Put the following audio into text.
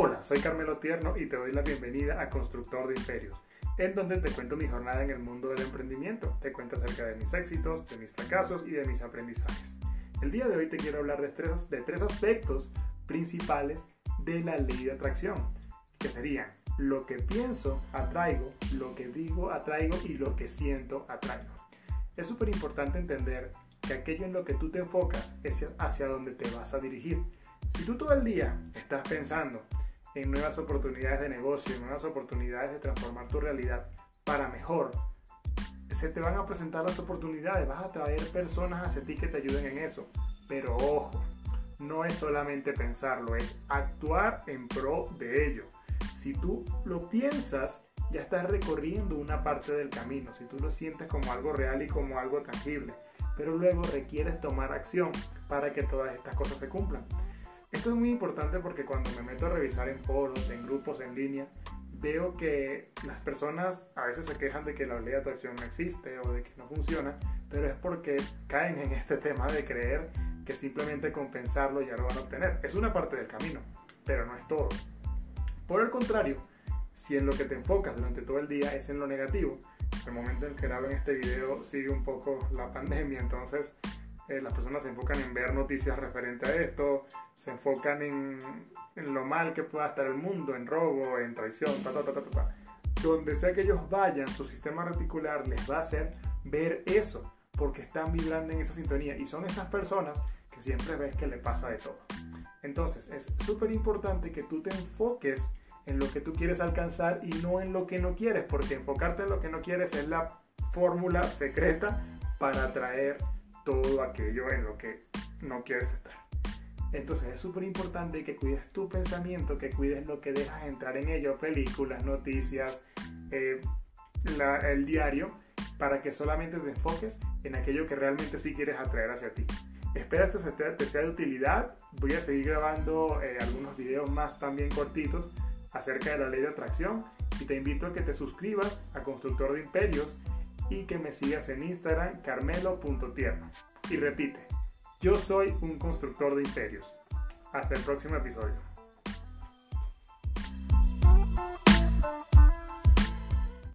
Hola, soy Carmelo Tierno y te doy la bienvenida a Constructor de Imperios, en donde te cuento mi jornada en el mundo del emprendimiento. Te cuento acerca de mis éxitos, de mis fracasos y de mis aprendizajes. El día de hoy te quiero hablar de tres, aspectos principales de la ley de atracción, que serían lo que pienso, atraigo, lo que digo, atraigo y lo que siento, atraigo. Es súper importante entender que aquello en lo que tú te enfocas es hacia donde te vas a dirigir. Si tú todo el día estás pensando en nuevas oportunidades de negocio, en nuevas oportunidades de transformar tu realidad para mejor, se te van a presentar las oportunidades, vas a traer personas hacia ti que te ayuden en eso. Pero ojo, no es solamente pensarlo, es actuar en pro de ello. Si tú lo piensas, ya estás recorriendo una parte del camino, si tú lo sientes como algo real y como algo tangible, pero luego requieres tomar acción para que todas estas cosas se cumplan. Esto es muy importante porque cuando me meto a revisar en foros, en grupos, en línea, veo que las personas a veces se quejan de que la ley de atracción no existe o de que no funciona, pero es porque caen en este tema de creer que simplemente con pensarlo ya lo van a obtener. Es una parte del camino, pero no es todo. Por el contrario, si en lo que te enfocas durante todo el día es en lo negativo, el momento en que grabo en este video sigue un poco la pandemia, entonces eh, las personas se enfocan en ver noticias referentes a esto, se enfocan en, en, lo mal que pueda estar el mundo, en robo, en traición, ta, ta, ta, ta, ta. Donde sea que ellos vayan, su sistema reticular les va a hacer ver eso, porque están vibrando en esa sintonía y son esas personas que siempre ves que le pasa de todo. Entonces es súper importante que tú te enfoques en lo que tú quieres alcanzar y no en lo que no quieres, porque enfocarte en lo que no quieres es la fórmula secreta para atraer todo aquello en lo que no quieres estar. Entonces es súper importante que cuides tu pensamiento, que cuides lo que dejas entrar en ello, películas, noticias, eh, el diario, para que solamente te enfoques en aquello que realmente sí quieres atraer hacia ti. Espero esto te sea de utilidad. Voy a seguir grabando eh, algunos videos más también cortitos acerca de la ley de atracción y te invito a que te suscribas a Constructor de Imperios y que me sigas en Instagram carmelo.tierno. Y repite, yo soy un constructor de imperios. Hasta el próximo episodio.